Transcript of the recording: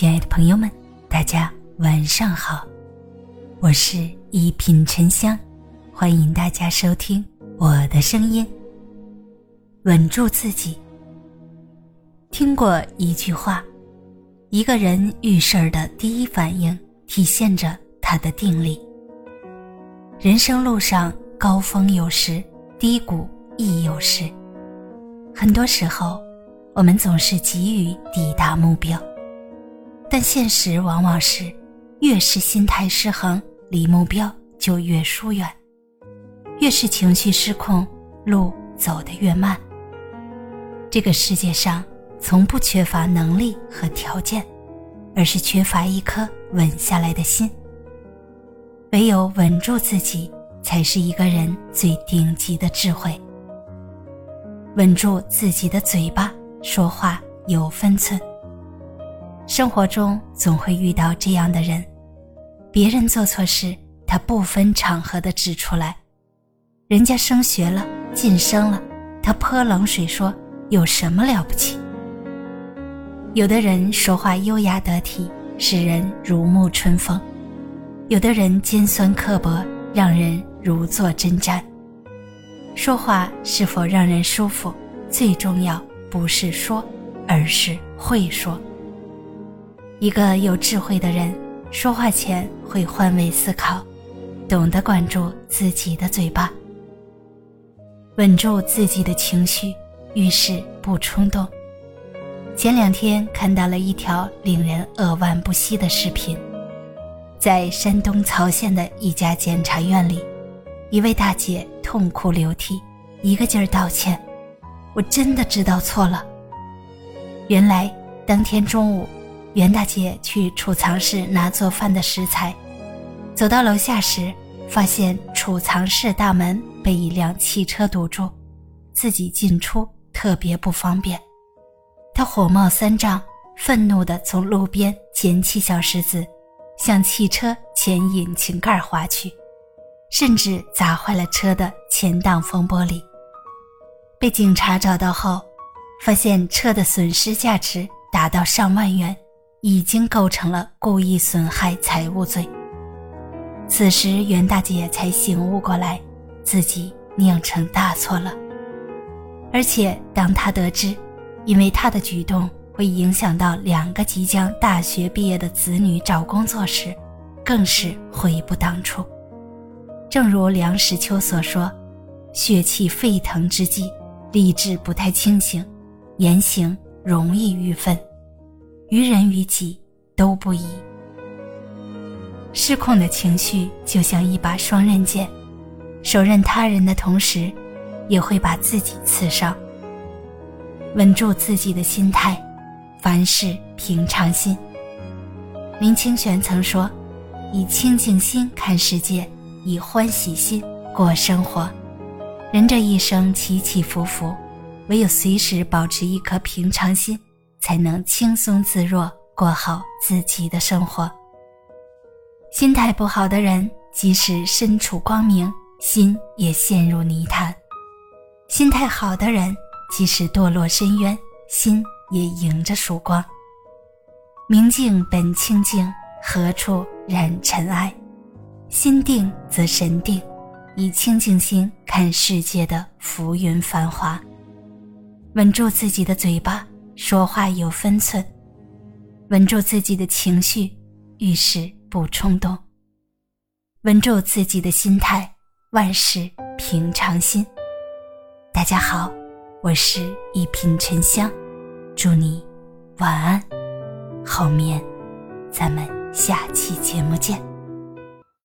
亲爱的朋友们，大家晚上好，我是一品沉香，欢迎大家收听我的声音。稳住自己。听过一句话，一个人遇事儿的第一反应，体现着他的定力。人生路上，高峰有时，低谷亦有时。很多时候，我们总是急于抵达目标，但现实往往是，越是心态失衡，离目标就越疏远；越是情绪失控，路走得越慢。这个世界上从不缺乏能力和条件，而是缺乏一颗稳下来的心。唯有稳住自己，才是一个人最顶级的智慧。稳住自己的嘴巴，说话有分寸。生活中总会遇到这样的人，别人做错事，他不分场合的指出来；人家升学了、晋升了，他泼冷水说。有什么了不起？有的人说话优雅得体，使人如沐春风；有的人尖酸刻薄，让人如坐针毡。说话是否让人舒服，最重要不是说，而是会说。一个有智慧的人，说话前会换位思考，懂得管住自己的嘴巴，稳住自己的情绪。遇事不冲动。前两天看到了一条令人扼腕不息的视频，在山东曹县的一家检察院里，一位大姐痛哭流涕，一个劲儿道歉：“我真的知道错了。”原来当天中午，袁大姐去储藏室拿做饭的食材，走到楼下时，发现储藏室大门被一辆汽车堵住，自己进出。特别不方便，他火冒三丈，愤怒地从路边捡起小石子，向汽车前引擎盖划去，甚至砸坏了车的前挡风玻璃。被警察找到后，发现车的损失价值达到上万元，已经构成了故意损害财物罪。此时袁大姐才醒悟过来，自己酿成大错了。而且，当她得知，因为他的举动会影响到两个即将大学毕业的子女找工作时，更是悔不当初。正如梁实秋所说：“血气沸腾之际，理智不太清醒，言行容易郁愤，于人于己都不宜。失控的情绪就像一把双刃剑，手刃他人的同时。”也会把自己刺伤。稳住自己的心态，凡事平常心。林清玄曾说：“以清净心看世界，以欢喜心过生活。”人这一生起起伏伏，唯有随时保持一颗平常心，才能轻松自若过好自己的生活。心态不好的人，即使身处光明，心也陷入泥潭。心态好的人，即使堕落深渊，心也迎着曙光。明镜本清净，何处染尘埃？心定则神定，以清净心看世界的浮云繁华。稳住自己的嘴巴，说话有分寸；稳住自己的情绪，遇事不冲动；稳住自己的心态，万事平常心。大家好，我是一品沉香，祝你晚安，好眠，咱们下期节目见。